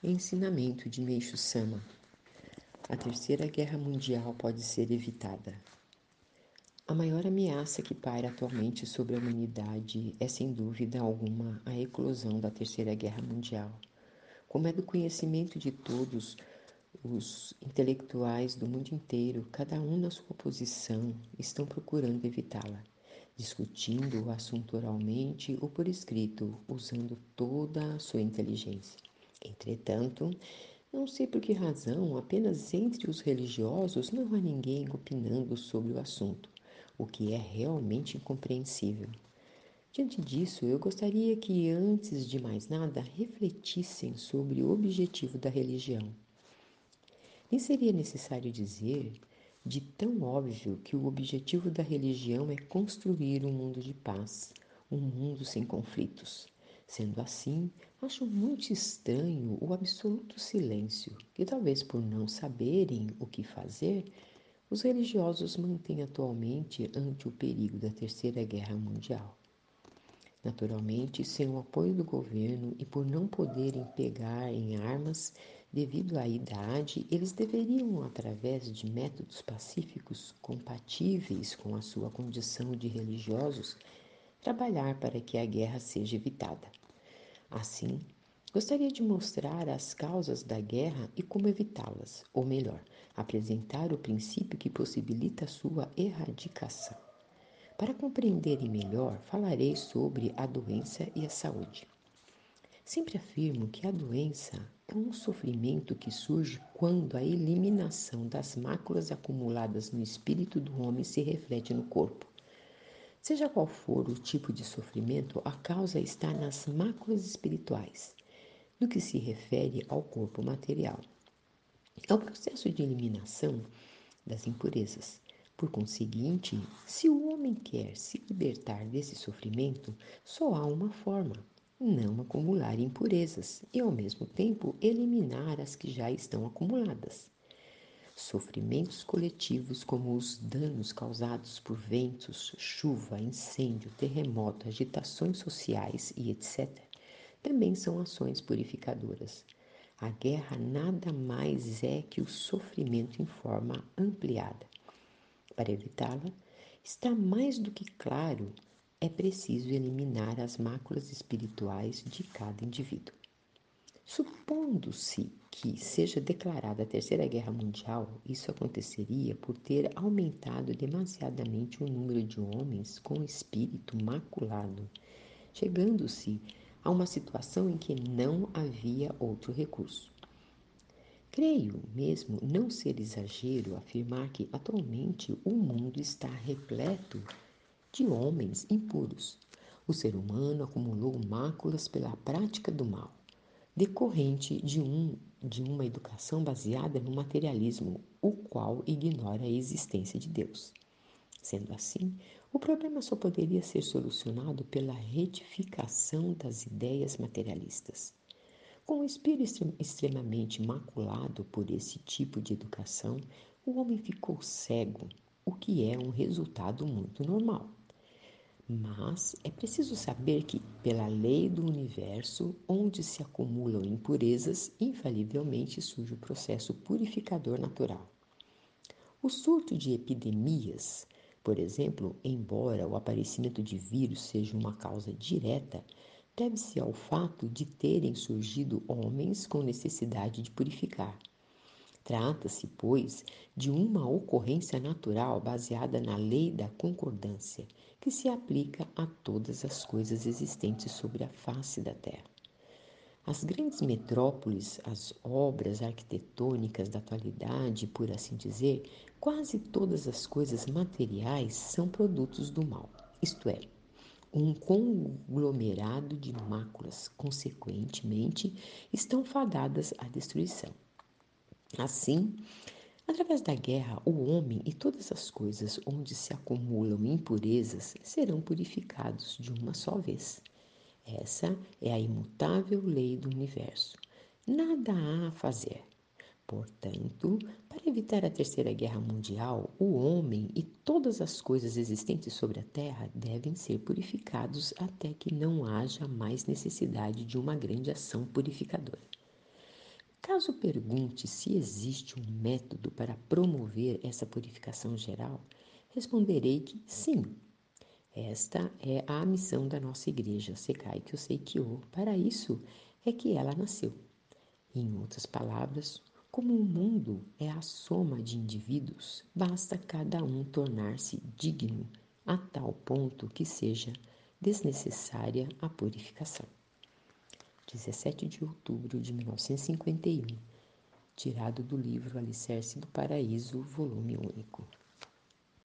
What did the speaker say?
Ensinamento de Meixo Sama A Terceira Guerra Mundial pode ser evitada. A maior ameaça que paira atualmente sobre a humanidade é, sem dúvida alguma, a eclosão da Terceira Guerra Mundial. Como é do conhecimento de todos os intelectuais do mundo inteiro, cada um na sua posição, estão procurando evitá-la, discutindo o assunto oralmente ou por escrito, usando toda a sua inteligência. Entretanto, não sei por que razão, apenas entre os religiosos não há ninguém opinando sobre o assunto, o que é realmente incompreensível. Diante disso, eu gostaria que, antes de mais nada, refletissem sobre o objetivo da religião. Nem seria necessário dizer de tão óbvio que o objetivo da religião é construir um mundo de paz, um mundo sem conflitos. Sendo assim, Acho muito estranho o absoluto silêncio que, talvez por não saberem o que fazer, os religiosos mantêm atualmente ante o perigo da Terceira Guerra Mundial. Naturalmente, sem o apoio do governo e por não poderem pegar em armas devido à idade, eles deveriam, através de métodos pacíficos compatíveis com a sua condição de religiosos, trabalhar para que a guerra seja evitada. Assim, gostaria de mostrar as causas da guerra e como evitá-las, ou melhor, apresentar o princípio que possibilita sua erradicação. Para compreenderem melhor, falarei sobre a doença e a saúde. Sempre afirmo que a doença é um sofrimento que surge quando a eliminação das máculas acumuladas no espírito do homem se reflete no corpo. Seja qual for o tipo de sofrimento, a causa está nas máculas espirituais, no que se refere ao corpo material. É o processo de eliminação das impurezas. Por conseguinte, se o homem quer se libertar desse sofrimento, só há uma forma: não acumular impurezas e, ao mesmo tempo, eliminar as que já estão acumuladas. Sofrimentos coletivos, como os danos causados por ventos, chuva, incêndio, terremoto, agitações sociais e etc., também são ações purificadoras. A guerra nada mais é que o sofrimento em forma ampliada. Para evitá-la, está mais do que claro, é preciso eliminar as máculas espirituais de cada indivíduo. Supondo-se que seja declarada a Terceira Guerra Mundial, isso aconteceria por ter aumentado demasiadamente o número de homens com espírito maculado, chegando-se a uma situação em que não havia outro recurso. Creio mesmo não ser exagero afirmar que atualmente o mundo está repleto de homens impuros. O ser humano acumulou máculas pela prática do mal decorrente de, um, de uma educação baseada no materialismo, o qual ignora a existência de Deus. Sendo assim, o problema só poderia ser solucionado pela retificação das ideias materialistas. Com o espírito extremamente maculado por esse tipo de educação, o homem ficou cego, o que é um resultado muito normal. Mas é preciso saber que, pela lei do universo, onde se acumulam impurezas, infalivelmente surge o processo purificador natural. O surto de epidemias, por exemplo, embora o aparecimento de vírus seja uma causa direta, deve-se ao fato de terem surgido homens com necessidade de purificar. Trata-se, pois, de uma ocorrência natural baseada na lei da concordância que se aplica a todas as coisas existentes sobre a face da Terra. As grandes metrópoles, as obras arquitetônicas da atualidade, por assim dizer, quase todas as coisas materiais são produtos do mal, isto é, um conglomerado de máculas, consequentemente, estão fadadas à destruição. Assim, Através da guerra, o homem e todas as coisas onde se acumulam impurezas serão purificados de uma só vez. Essa é a imutável lei do universo. Nada há a fazer. Portanto, para evitar a Terceira Guerra Mundial, o homem e todas as coisas existentes sobre a Terra devem ser purificados até que não haja mais necessidade de uma grande ação purificadora. Caso pergunte se existe um método para promover essa purificação geral, responderei que sim. Esta é a missão da nossa igreja, Sekai Kyosei-kyo. Para isso é que ela nasceu. Em outras palavras, como o mundo é a soma de indivíduos, basta cada um tornar-se digno a tal ponto que seja desnecessária a purificação. 17 de outubro de 1951, tirado do livro Alicerce do Paraíso, volume único.